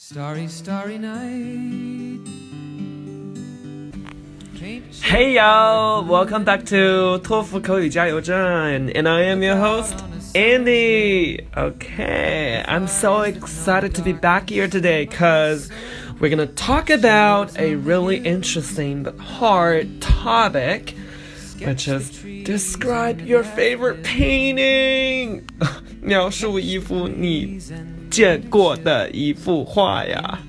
Starry, starry night. Hey y'all, welcome back to 托福口语加油站, and I am your host, Andy. Okay, I'm so excited to be back here today because we're gonna talk about a really interesting but hard topic, which is describe your favorite painting. 描述一幅你 见过的一幅画呀！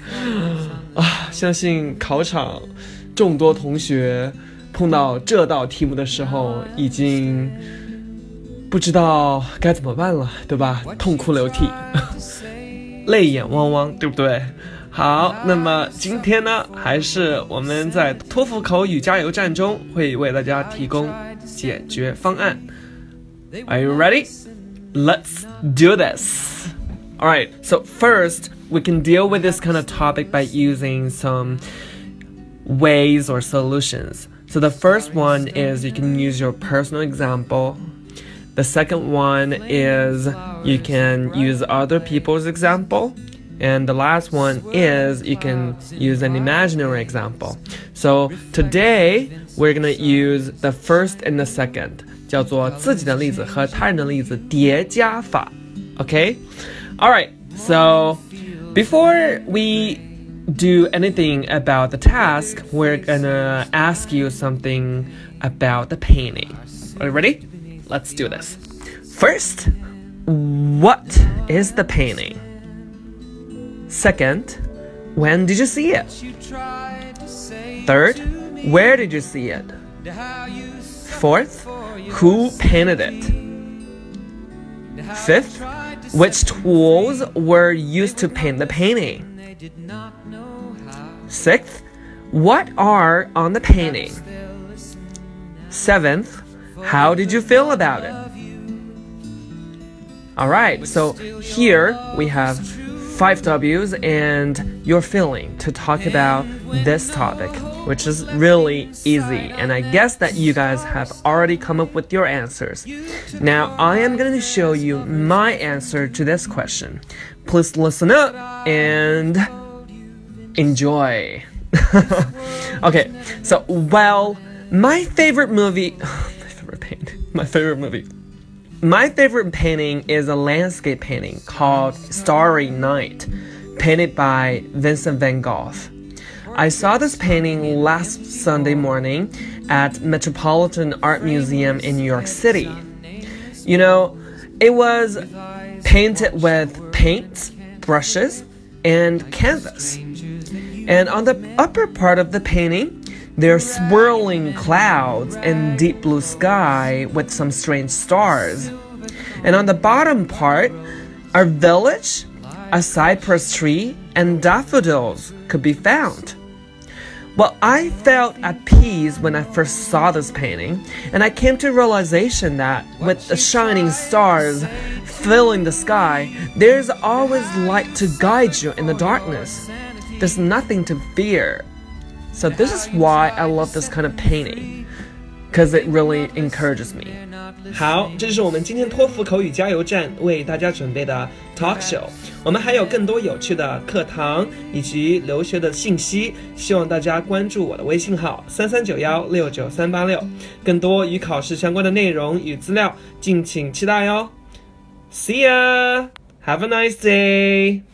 啊，相信考场众多同学碰到这道题目的时候，已经不知道该怎么办了，对吧？痛哭流涕，泪眼汪汪，对不对？好，那么今天呢，还是我们在托福口语加油站中会为大家提供解决方案。Are you ready? Let's do this. All right. So first, we can deal with this kind of topic by using some ways or solutions. So the first one is you can use your personal example. The second one is you can use other people's example. And the last one is you can use an imaginary example. So today we're gonna use the first and the second. 叫做自己的例子和他人的例子叠加法。Okay? Alright, so before we do anything about the task, we're gonna ask you something about the painting. Are you ready? Let's do this. First, what is the painting? Second, when did you see it? Third, where did you see it? Fourth, who painted it? Fifth, which tools were used to paint the painting? Sixth, what are on the painting? Seventh, how did you feel about it? Alright, so here we have five W's and your feeling to talk about this topic, which is really easy. And I guess that you guys have already come up with your answers. Now, I am going to show you my answer to this question. Please listen up and enjoy. okay, so, well, my favorite movie, my favorite painting, my favorite movie. My favorite painting is a landscape painting called Starry Night, painted by Vincent van Gogh. I saw this painting last Sunday morning at Metropolitan Art Museum in New York City. You know, it was painted with paints, brushes, and canvas. And on the upper part of the painting, there are swirling clouds and deep blue sky with some strange stars. And on the bottom part, a village, a cypress tree, and daffodils could be found. Well, I felt at peace when I first saw this painting, and I came to realization that with the shining stars filling the sky, there's always light to guide you in the darkness. There's nothing to fear. So this is why I love this kind of painting, because it really encourages me. 好，这就是我们今天托福口语加油站为大家准备的 talk show。我们还有更多有趣的课堂以及留学的信息，希望大家关注我的微信号三三九幺六九三八六，更多与考试相关的内容与资料，敬请期待哟。See ya! Have a nice day!